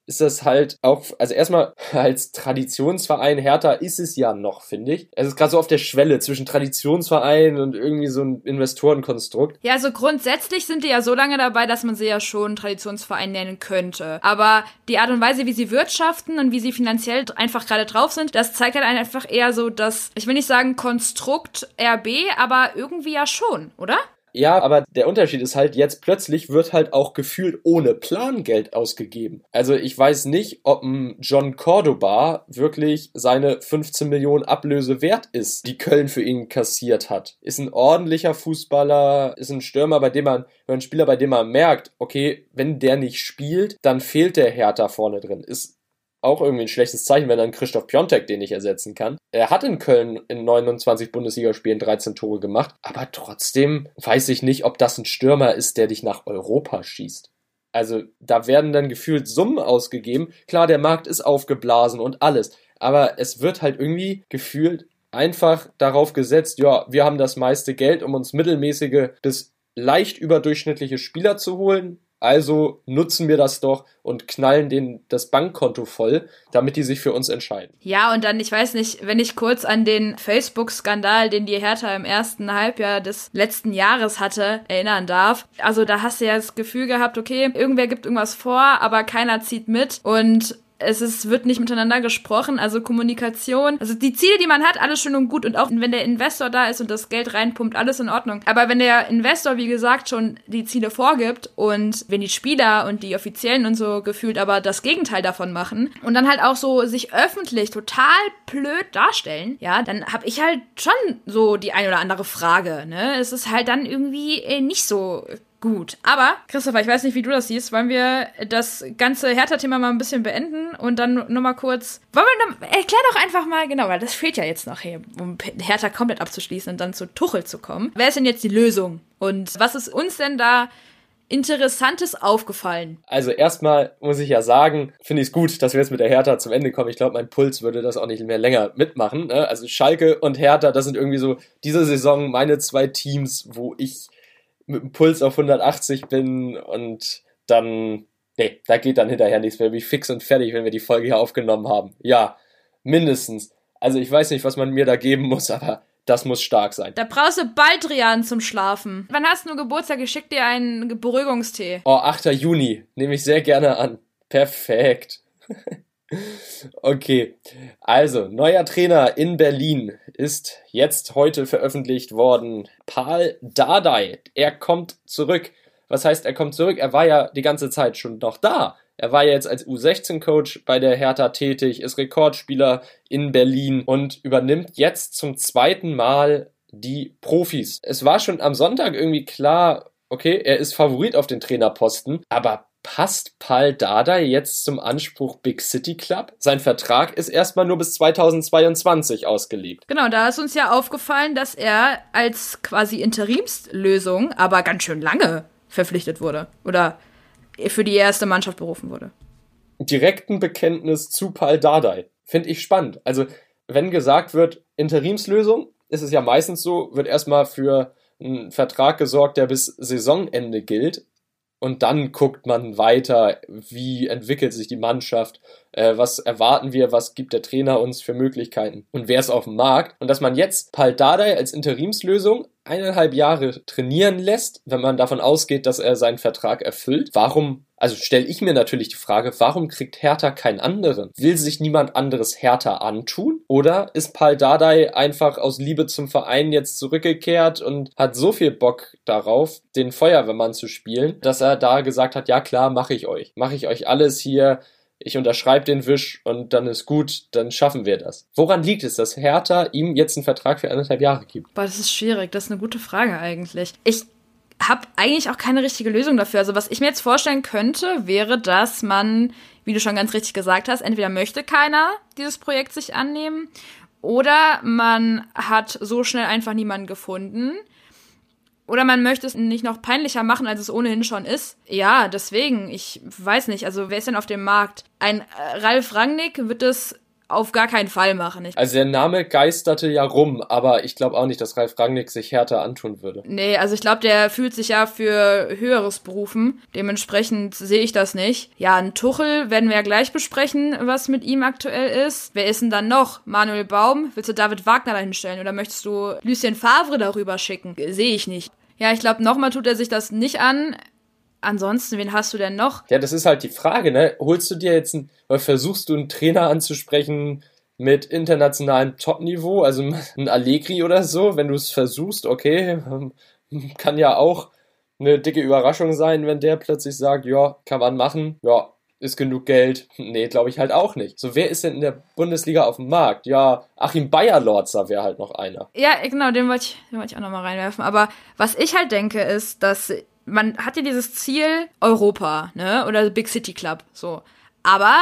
ist das halt auch, also erstmal als Traditionsverein Hertha ist es ja noch, finde ich. Es ist gerade so auf der Schwelle zwischen Traditionsverein und irgendwie so ein Investorenkonstrukt. Ja, also grundsätzlich sind die ja so lange dabei, dass man sie ja schon Traditionsverein nennen könnte. Aber die Art und Weise, wie sie wirtschaften und wie sie finanziell einfach gerade drauf sind, das zeigt halt einfach eher so das, ich will nicht sagen Konstrukt RB, aber irgendwie ja schon, oder? Ja, aber der Unterschied ist halt, jetzt plötzlich wird halt auch gefühlt ohne Plan Geld ausgegeben. Also ich weiß nicht, ob ein John Cordoba wirklich seine 15 Millionen Ablöse wert ist, die Köln für ihn kassiert hat. Ist ein ordentlicher Fußballer, ist ein Stürmer, bei dem man, ein Spieler, bei dem man merkt, okay, wenn der nicht spielt, dann fehlt der Hertha vorne drin. Ist auch irgendwie ein schlechtes Zeichen, wenn dann Christoph Piontek den nicht ersetzen kann. Er hat in Köln in 29 Bundesligaspielen 13 Tore gemacht, aber trotzdem weiß ich nicht, ob das ein Stürmer ist, der dich nach Europa schießt. Also da werden dann gefühlt Summen ausgegeben. Klar, der Markt ist aufgeblasen und alles, aber es wird halt irgendwie gefühlt einfach darauf gesetzt, ja, wir haben das meiste Geld, um uns mittelmäßige bis leicht überdurchschnittliche Spieler zu holen. Also nutzen wir das doch und knallen denen das Bankkonto voll, damit die sich für uns entscheiden. Ja, und dann, ich weiß nicht, wenn ich kurz an den Facebook-Skandal, den die Hertha im ersten Halbjahr des letzten Jahres hatte, erinnern darf. Also da hast du ja das Gefühl gehabt, okay, irgendwer gibt irgendwas vor, aber keiner zieht mit und es ist, wird nicht miteinander gesprochen, also Kommunikation. Also die Ziele, die man hat, alles schön und gut. Und auch wenn der Investor da ist und das Geld reinpumpt, alles in Ordnung. Aber wenn der Investor, wie gesagt, schon die Ziele vorgibt und wenn die Spieler und die Offiziellen und so gefühlt aber das Gegenteil davon machen und dann halt auch so sich öffentlich total blöd darstellen, ja, dann habe ich halt schon so die ein oder andere Frage. Ne? Es ist halt dann irgendwie äh, nicht so Gut, aber Christopher, ich weiß nicht, wie du das siehst. Wollen wir das ganze Hertha-Thema mal ein bisschen beenden und dann nur mal kurz. Wollen wir noch, erklär doch einfach mal genau, weil das fehlt ja jetzt noch hier, um Hertha komplett abzuschließen und dann zu Tuchel zu kommen. Wer ist denn jetzt die Lösung? Und was ist uns denn da Interessantes aufgefallen? Also erstmal muss ich ja sagen, finde ich es gut, dass wir jetzt mit der Hertha zum Ende kommen. Ich glaube, mein Puls würde das auch nicht mehr länger mitmachen. Ne? Also Schalke und Hertha, das sind irgendwie so diese Saison meine zwei Teams, wo ich mit dem Puls auf 180 bin und dann, nee, da geht dann hinterher nichts mehr. Bin ich fix und fertig, wenn wir die Folge hier aufgenommen haben. Ja, mindestens. Also ich weiß nicht, was man mir da geben muss, aber das muss stark sein. Da brauchst du Baldrian zum Schlafen. Wann hast du Geburtstag? Ich schick dir einen Beruhigungstee. Oh, 8. Juni. Nehme ich sehr gerne an. Perfekt. Okay, also neuer Trainer in Berlin ist jetzt heute veröffentlicht worden. Paul Dardai, er kommt zurück. Was heißt, er kommt zurück? Er war ja die ganze Zeit schon noch da. Er war ja jetzt als U16-Coach bei der Hertha tätig, ist Rekordspieler in Berlin und übernimmt jetzt zum zweiten Mal die Profis. Es war schon am Sonntag irgendwie klar, okay, er ist Favorit auf den Trainerposten, aber passt Paul Dardai jetzt zum Anspruch Big City Club? Sein Vertrag ist erstmal nur bis 2022 ausgelegt. Genau, da ist uns ja aufgefallen, dass er als quasi Interimslösung aber ganz schön lange verpflichtet wurde oder für die erste Mannschaft berufen wurde. Direkten Bekenntnis zu Paul Dardai. Finde ich spannend. Also, wenn gesagt wird, Interimslösung, ist es ja meistens so, wird erstmal für einen Vertrag gesorgt, der bis Saisonende gilt und dann guckt man weiter, wie entwickelt sich die Mannschaft, äh, was erwarten wir, was gibt der Trainer uns für Möglichkeiten und wer ist auf dem Markt. Und dass man jetzt Pal Dardai als Interimslösung eineinhalb Jahre trainieren lässt, wenn man davon ausgeht, dass er seinen Vertrag erfüllt, warum also stelle ich mir natürlich die Frage, warum kriegt Hertha keinen anderen? Will sich niemand anderes Hertha antun? Oder ist Paul Dardai einfach aus Liebe zum Verein jetzt zurückgekehrt und hat so viel Bock darauf, den Feuerwehrmann zu spielen, dass er da gesagt hat, ja klar, mache ich euch. Mache ich euch alles hier. Ich unterschreibe den Wisch und dann ist gut, dann schaffen wir das. Woran liegt es, dass Hertha ihm jetzt einen Vertrag für anderthalb Jahre gibt? Boah, das ist schwierig. Das ist eine gute Frage eigentlich. Ich habe eigentlich auch keine richtige Lösung dafür. Also was ich mir jetzt vorstellen könnte, wäre, dass man, wie du schon ganz richtig gesagt hast, entweder möchte keiner dieses Projekt sich annehmen oder man hat so schnell einfach niemanden gefunden. Oder man möchte es nicht noch peinlicher machen, als es ohnehin schon ist. Ja, deswegen, ich weiß nicht, also wer ist denn auf dem Markt? Ein äh, Ralf Rangnick wird es auf gar keinen Fall machen. Ich also der Name geisterte ja rum, aber ich glaube auch nicht, dass Ralf Rangnick sich härter antun würde. Nee, also ich glaube, der fühlt sich ja für höheres berufen. Dementsprechend sehe ich das nicht. Ja, ein Tuchel werden wir ja gleich besprechen, was mit ihm aktuell ist. Wer ist denn dann noch? Manuel Baum? Willst du David Wagner dahin stellen oder möchtest du Lucien Favre darüber schicken? Sehe ich nicht. Ja, ich glaube, nochmal tut er sich das nicht an. Ansonsten, wen hast du denn noch? Ja, das ist halt die Frage, ne? Holst du dir jetzt einen, oder versuchst du einen Trainer anzusprechen mit internationalem Top-Niveau, also ein Allegri oder so, wenn du es versuchst, okay, kann ja auch eine dicke Überraschung sein, wenn der plötzlich sagt, ja, kann man machen, ja, ist genug Geld. Nee, glaube ich halt auch nicht. So, wer ist denn in der Bundesliga auf dem Markt? Ja, Achim Bayer-Lorzer wäre halt noch einer. Ja, genau, den wollte ich, den wollte ich auch nochmal reinwerfen. Aber was ich halt denke, ist, dass man hat ja dieses Ziel Europa, ne? Oder Big City Club, so. Aber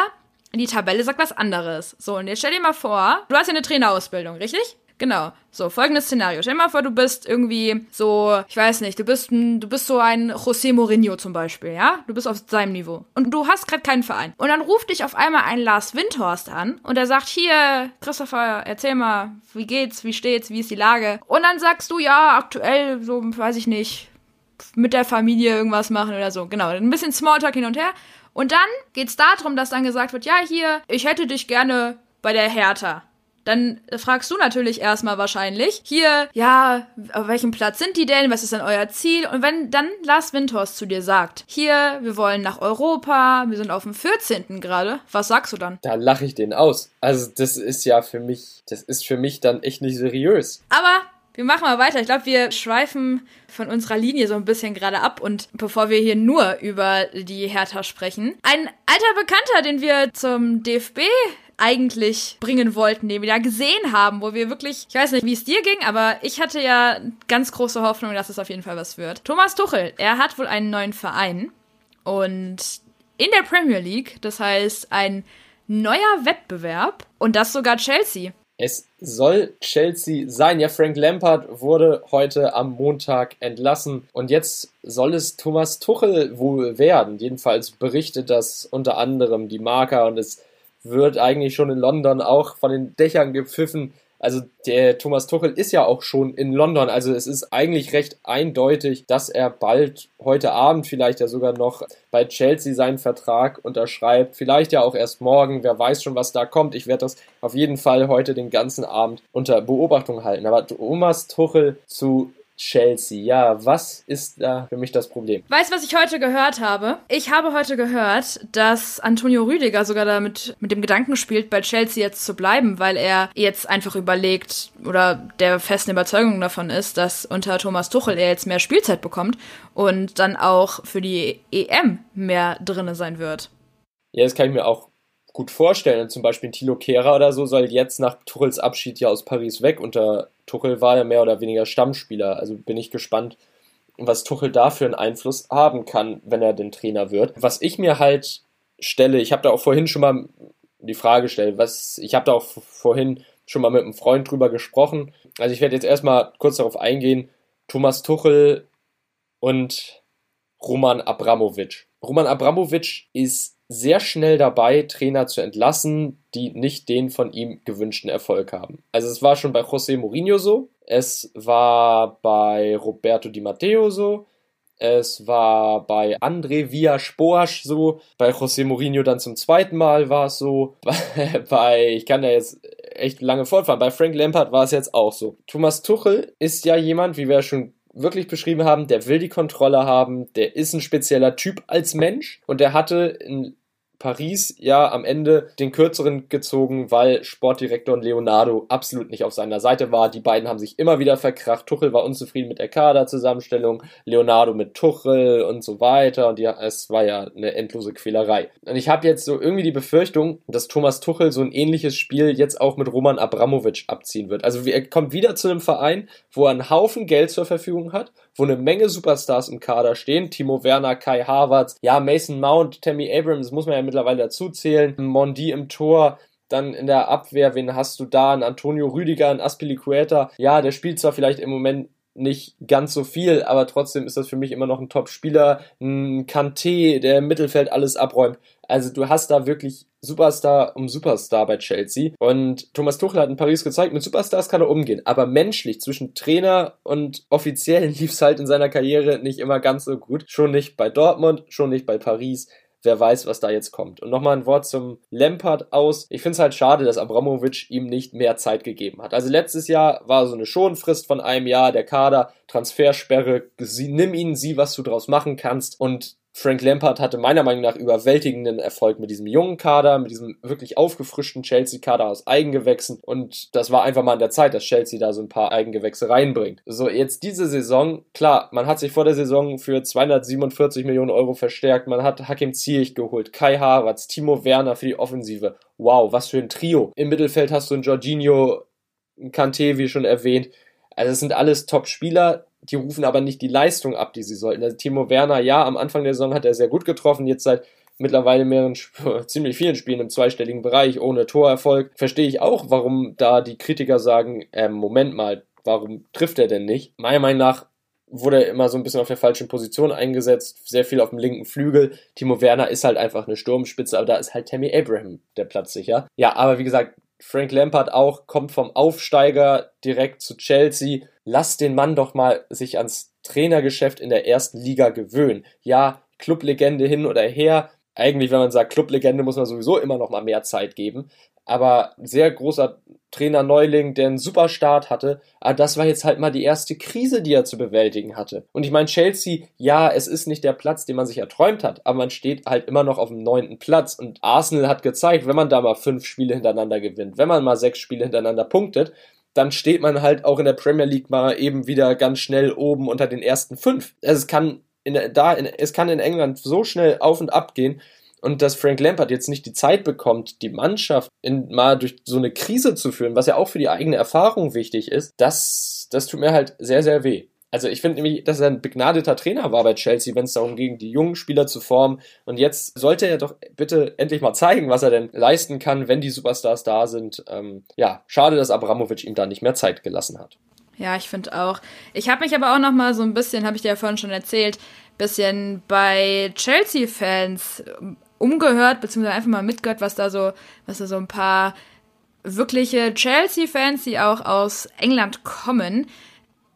die Tabelle sagt was anderes. So, und jetzt stell dir mal vor, du hast ja eine Trainerausbildung, richtig? Genau. So, folgendes Szenario. Stell dir mal vor, du bist irgendwie so, ich weiß nicht, du bist du bist so ein José Mourinho zum Beispiel, ja? Du bist auf seinem Niveau. Und du hast gerade keinen Verein. Und dann ruft dich auf einmal ein Lars Windhorst an und er sagt, hier, Christopher, erzähl mal, wie geht's, wie steht's, wie ist die Lage? Und dann sagst du, ja, aktuell, so, weiß ich nicht, mit der Familie irgendwas machen oder so. Genau, ein bisschen Smalltalk hin und her. Und dann geht's darum, dass dann gesagt wird, ja, hier, ich hätte dich gerne bei der Hertha. Dann fragst du natürlich erstmal wahrscheinlich, hier, ja, auf welchem Platz sind die denn? Was ist denn euer Ziel? Und wenn dann Lars Windhorst zu dir sagt, hier, wir wollen nach Europa, wir sind auf dem 14. gerade, was sagst du dann? Da lache ich den aus. Also, das ist ja für mich, das ist für mich dann echt nicht seriös. Aber wir machen mal weiter. Ich glaube, wir schweifen von unserer Linie so ein bisschen gerade ab. Und bevor wir hier nur über die Hertha sprechen, ein alter Bekannter, den wir zum DFB eigentlich bringen wollten, den wir da gesehen haben, wo wir wirklich, ich weiß nicht, wie es dir ging, aber ich hatte ja ganz große Hoffnung, dass es auf jeden Fall was wird. Thomas Tuchel, er hat wohl einen neuen Verein und in der Premier League, das heißt ein neuer Wettbewerb und das sogar Chelsea. Es soll Chelsea sein. Ja, Frank Lampard wurde heute am Montag entlassen und jetzt soll es Thomas Tuchel wohl werden. Jedenfalls berichtet das unter anderem die Marker und es wird eigentlich schon in London auch von den Dächern gepfiffen, also der Thomas Tuchel ist ja auch schon in London, also es ist eigentlich recht eindeutig, dass er bald heute Abend vielleicht ja sogar noch bei Chelsea seinen Vertrag unterschreibt, vielleicht ja auch erst morgen, wer weiß schon, was da kommt. Ich werde das auf jeden Fall heute den ganzen Abend unter Beobachtung halten. Aber Thomas Tuchel zu Chelsea. Ja, was ist da für mich das Problem? Weißt du, was ich heute gehört habe? Ich habe heute gehört, dass Antonio Rüdiger sogar damit mit dem Gedanken spielt, bei Chelsea jetzt zu bleiben, weil er jetzt einfach überlegt oder der festen Überzeugung davon ist, dass unter Thomas Tuchel er jetzt mehr Spielzeit bekommt und dann auch für die EM mehr drinne sein wird. Ja, das kann ich mir auch gut vorstellen. Zum Beispiel Thilo Kehrer oder so soll jetzt nach Tuchels Abschied ja aus Paris weg. Unter Tuchel war er mehr oder weniger Stammspieler. Also bin ich gespannt, was Tuchel da für einen Einfluss haben kann, wenn er den Trainer wird. Was ich mir halt stelle, ich habe da auch vorhin schon mal die Frage gestellt, was ich habe da auch vorhin schon mal mit einem Freund drüber gesprochen. Also ich werde jetzt erstmal kurz darauf eingehen. Thomas Tuchel und Roman Abramovic. Roman Abramovic ist sehr schnell dabei, Trainer zu entlassen, die nicht den von ihm gewünschten Erfolg haben. Also es war schon bei José Mourinho so, es war bei Roberto Di Matteo so, es war bei André Villas-Boas so, bei José Mourinho dann zum zweiten Mal war es so, bei, ich kann da jetzt echt lange fortfahren, bei Frank Lampard war es jetzt auch so. Thomas Tuchel ist ja jemand, wie wir schon wirklich beschrieben haben, der will die Kontrolle haben, der ist ein spezieller Typ als Mensch und der hatte in Paris ja am Ende den kürzeren gezogen, weil Sportdirektor Leonardo absolut nicht auf seiner Seite war. Die beiden haben sich immer wieder verkracht. Tuchel war unzufrieden mit der Kaderzusammenstellung, Leonardo mit Tuchel und so weiter. Und ja, es war ja eine endlose Quälerei. Und ich habe jetzt so irgendwie die Befürchtung, dass Thomas Tuchel so ein ähnliches Spiel jetzt auch mit Roman Abramovic abziehen wird. Also er kommt wieder zu einem Verein, wo er einen Haufen Geld zur Verfügung hat, wo eine Menge Superstars im Kader stehen. Timo Werner, Kai Havertz, ja, Mason Mount, Tammy Abrams, muss man ja mittlerweile dazu zählen. Mondi im Tor. Dann in der Abwehr, wen hast du da? Ein Antonio Rüdiger, ein Aspilicueta. Ja, der spielt zwar vielleicht im Moment nicht ganz so viel, aber trotzdem ist das für mich immer noch ein Top-Spieler. Ein Kanté, der im Mittelfeld alles abräumt. Also du hast da wirklich Superstar um Superstar bei Chelsea. Und Thomas Tuchel hat in Paris gezeigt, mit Superstars kann er umgehen. Aber menschlich zwischen Trainer und Offiziellen lief es halt in seiner Karriere nicht immer ganz so gut. Schon nicht bei Dortmund, schon nicht bei Paris wer weiß, was da jetzt kommt. Und nochmal ein Wort zum Lampard aus. Ich finde es halt schade, dass Abramovic ihm nicht mehr Zeit gegeben hat. Also letztes Jahr war so eine Schonfrist von einem Jahr, der Kader, Transfersperre, nimm ihn, sieh, was du draus machen kannst. Und Frank Lampard hatte meiner Meinung nach überwältigenden Erfolg mit diesem jungen Kader, mit diesem wirklich aufgefrischten Chelsea-Kader aus Eigengewächsen und das war einfach mal an der Zeit, dass Chelsea da so ein paar Eigengewächse reinbringt. So, jetzt diese Saison, klar, man hat sich vor der Saison für 247 Millionen Euro verstärkt, man hat Hakim Ziyech geholt, Kai Havertz, Timo Werner für die Offensive. Wow, was für ein Trio. Im Mittelfeld hast du einen Jorginho, einen Kanté, wie schon erwähnt. Also es sind alles Top-Spieler, die rufen aber nicht die Leistung ab, die sie sollten. Also Timo Werner, ja, am Anfang der Saison hat er sehr gut getroffen, jetzt seit mittlerweile mehreren, ziemlich vielen Spielen im zweistelligen Bereich ohne Torerfolg. Verstehe ich auch, warum da die Kritiker sagen, äh, Moment mal, warum trifft er denn nicht? Meiner Meinung nach wurde er immer so ein bisschen auf der falschen Position eingesetzt, sehr viel auf dem linken Flügel. Timo Werner ist halt einfach eine Sturmspitze, aber da ist halt Tammy Abraham der Platz sicher. Ja, aber wie gesagt, Frank Lampard auch kommt vom Aufsteiger direkt zu Chelsea. Lass den Mann doch mal sich ans Trainergeschäft in der ersten Liga gewöhnen. Ja, Clublegende hin oder her. Eigentlich, wenn man sagt Clublegende, muss man sowieso immer noch mal mehr Zeit geben aber sehr großer Trainer Neuling, der einen super Start hatte. Aber das war jetzt halt mal die erste Krise, die er zu bewältigen hatte. Und ich meine, Chelsea, ja, es ist nicht der Platz, den man sich erträumt hat, aber man steht halt immer noch auf dem neunten Platz. Und Arsenal hat gezeigt, wenn man da mal fünf Spiele hintereinander gewinnt, wenn man mal sechs Spiele hintereinander punktet, dann steht man halt auch in der Premier League mal eben wieder ganz schnell oben unter den ersten fünf. Also es kann in, da, in, es kann in England so schnell auf und ab gehen und dass Frank Lampard jetzt nicht die Zeit bekommt, die Mannschaft in, mal durch so eine Krise zu führen, was ja auch für die eigene Erfahrung wichtig ist, das, das tut mir halt sehr, sehr weh. Also ich finde nämlich, dass er ein begnadeter Trainer war bei Chelsea, wenn es darum ging, die jungen Spieler zu formen. Und jetzt sollte er doch bitte endlich mal zeigen, was er denn leisten kann, wenn die Superstars da sind. Ähm, ja, schade, dass Abramovic ihm da nicht mehr Zeit gelassen hat. Ja, ich finde auch. Ich habe mich aber auch noch mal so ein bisschen, habe ich dir ja vorhin schon erzählt, bisschen bei Chelsea-Fans umgehört, beziehungsweise einfach mal mitgehört, was da so, was da so ein paar wirkliche Chelsea-Fans, die auch aus England kommen,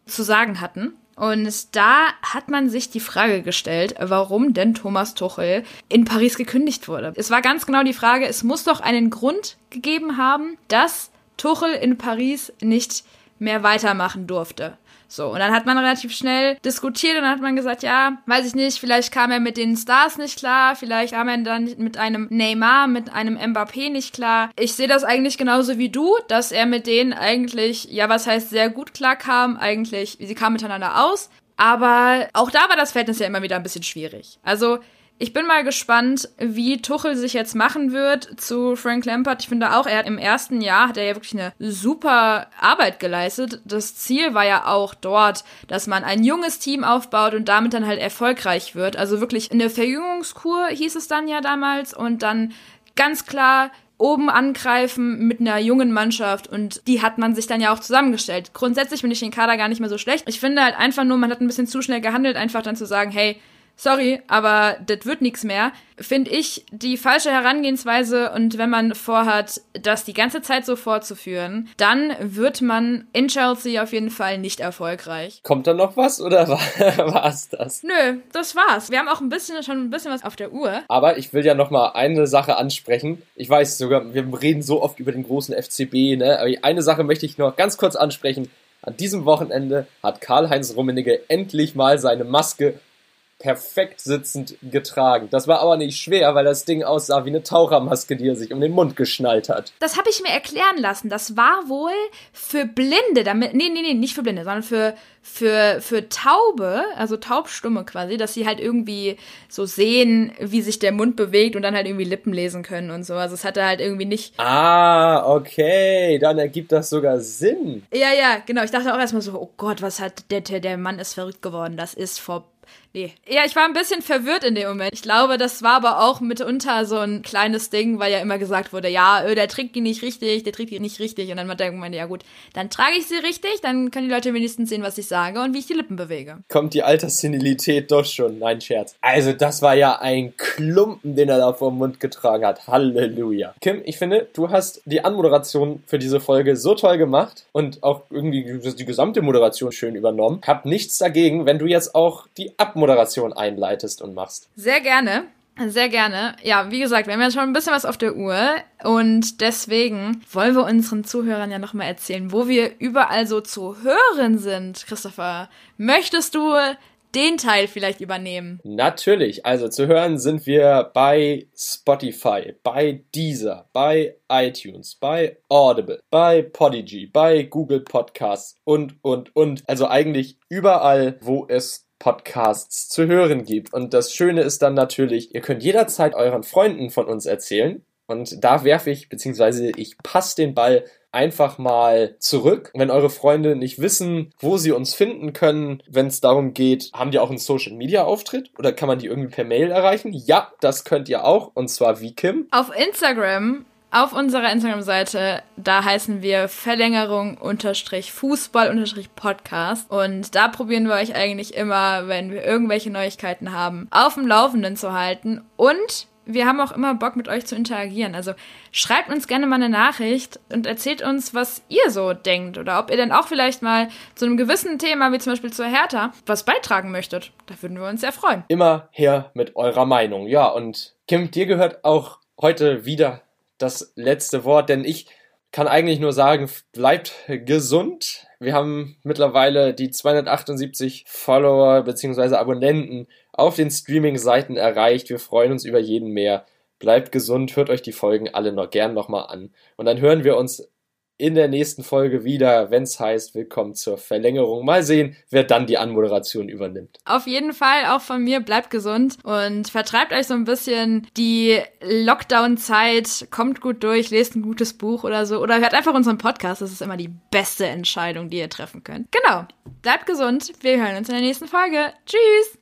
zu sagen hatten. Und da hat man sich die Frage gestellt, warum denn Thomas Tuchel in Paris gekündigt wurde. Es war ganz genau die Frage, es muss doch einen Grund gegeben haben, dass Tuchel in Paris nicht mehr weitermachen durfte. So, und dann hat man relativ schnell diskutiert und dann hat man gesagt, ja, weiß ich nicht, vielleicht kam er mit den Stars nicht klar, vielleicht kam er dann mit einem Neymar, mit einem Mbappé nicht klar. Ich sehe das eigentlich genauso wie du, dass er mit denen eigentlich, ja, was heißt sehr gut klar kam, eigentlich, sie kamen miteinander aus. Aber auch da war das Verhältnis ja immer wieder ein bisschen schwierig. Also, ich bin mal gespannt, wie Tuchel sich jetzt machen wird zu Frank Lampard. Ich finde auch, er hat im ersten Jahr hat er ja wirklich eine super Arbeit geleistet. Das Ziel war ja auch dort, dass man ein junges Team aufbaut und damit dann halt erfolgreich wird. Also wirklich eine Verjüngungskur hieß es dann ja damals und dann ganz klar oben angreifen mit einer jungen Mannschaft und die hat man sich dann ja auch zusammengestellt. Grundsätzlich finde ich den Kader gar nicht mehr so schlecht. Ich finde halt einfach nur, man hat ein bisschen zu schnell gehandelt, einfach dann zu sagen, hey, sorry, aber das wird nichts mehr, finde ich die falsche Herangehensweise und wenn man vorhat, das die ganze Zeit so fortzuführen, dann wird man in Chelsea auf jeden Fall nicht erfolgreich. Kommt da noch was oder war es das? Nö, das war's. Wir haben auch ein bisschen schon ein bisschen was auf der Uhr. Aber ich will ja noch mal eine Sache ansprechen. Ich weiß sogar, wir reden so oft über den großen FCB, ne? Aber eine Sache möchte ich noch ganz kurz ansprechen. An diesem Wochenende hat Karl-Heinz Rummenigge endlich mal seine Maske perfekt sitzend getragen. Das war aber nicht schwer, weil das Ding aussah wie eine Tauchermaske, die er sich um den Mund geschnallt hat. Das habe ich mir erklären lassen. Das war wohl für Blinde, damit nee, nee, nee, nicht für Blinde, sondern für für für Taube, also Taubstumme quasi, dass sie halt irgendwie so sehen, wie sich der Mund bewegt und dann halt irgendwie Lippen lesen können und so. Also es hatte halt irgendwie nicht Ah, okay, dann ergibt das sogar Sinn. Ja, ja, genau. Ich dachte auch erstmal so, oh Gott, was hat der der Mann ist verrückt geworden. Das ist vor nee. Ja, ich war ein bisschen verwirrt in dem Moment. Ich glaube, das war aber auch mitunter so ein kleines Ding, weil ja immer gesagt wurde, ja, äh, der trägt die nicht richtig, der trägt die nicht richtig. Und dann hat er gemeint, ja gut, dann trage ich sie richtig, dann können die Leute wenigstens sehen, was ich sage und wie ich die Lippen bewege. Kommt die Alterssenilität doch schon. Nein, Scherz. Also, das war ja ein Klumpen, den er da vor dem Mund getragen hat. Halleluja. Kim, ich finde, du hast die Anmoderation für diese Folge so toll gemacht und auch irgendwie die gesamte Moderation schön übernommen. Hab nichts dagegen, wenn du jetzt auch die Abmoderation einleitest und machst. Sehr gerne. Sehr gerne. Ja, wie gesagt, wir haben jetzt schon ein bisschen was auf der Uhr und deswegen wollen wir unseren Zuhörern ja nochmal erzählen, wo wir überall so zu hören sind. Christopher, möchtest du den Teil vielleicht übernehmen? Natürlich. Also zu hören sind wir bei Spotify, bei Deezer, bei iTunes, bei Audible, bei Podigy, bei Google Podcasts und, und, und. Also eigentlich überall, wo es Podcasts zu hören gibt. Und das Schöne ist dann natürlich, ihr könnt jederzeit euren Freunden von uns erzählen. Und da werfe ich, beziehungsweise ich passe den Ball einfach mal zurück. Wenn eure Freunde nicht wissen, wo sie uns finden können, wenn es darum geht, haben die auch einen Social Media Auftritt oder kann man die irgendwie per Mail erreichen? Ja, das könnt ihr auch und zwar wie Kim. Auf Instagram auf unserer Instagram-Seite, da heißen wir Verlängerung unterstrich Fußball unterstrich Podcast. Und da probieren wir euch eigentlich immer, wenn wir irgendwelche Neuigkeiten haben, auf dem Laufenden zu halten. Und wir haben auch immer Bock mit euch zu interagieren. Also schreibt uns gerne mal eine Nachricht und erzählt uns, was ihr so denkt. Oder ob ihr denn auch vielleicht mal zu einem gewissen Thema, wie zum Beispiel zur Hertha, was beitragen möchtet. Da würden wir uns sehr freuen. Immer her mit eurer Meinung. Ja, und Kim, dir gehört auch heute wieder das letzte Wort, denn ich kann eigentlich nur sagen, bleibt gesund. Wir haben mittlerweile die 278 Follower bzw. Abonnenten auf den Streaming-Seiten erreicht. Wir freuen uns über jeden mehr. Bleibt gesund, hört euch die Folgen alle noch gern nochmal an. Und dann hören wir uns in der nächsten Folge wieder, wenn es heißt, willkommen zur Verlängerung. Mal sehen, wer dann die Anmoderation übernimmt. Auf jeden Fall auch von mir, bleibt gesund und vertreibt euch so ein bisschen die Lockdown-Zeit, kommt gut durch, lest ein gutes Buch oder so oder hört einfach unseren Podcast. Das ist immer die beste Entscheidung, die ihr treffen könnt. Genau. Bleibt gesund. Wir hören uns in der nächsten Folge. Tschüss.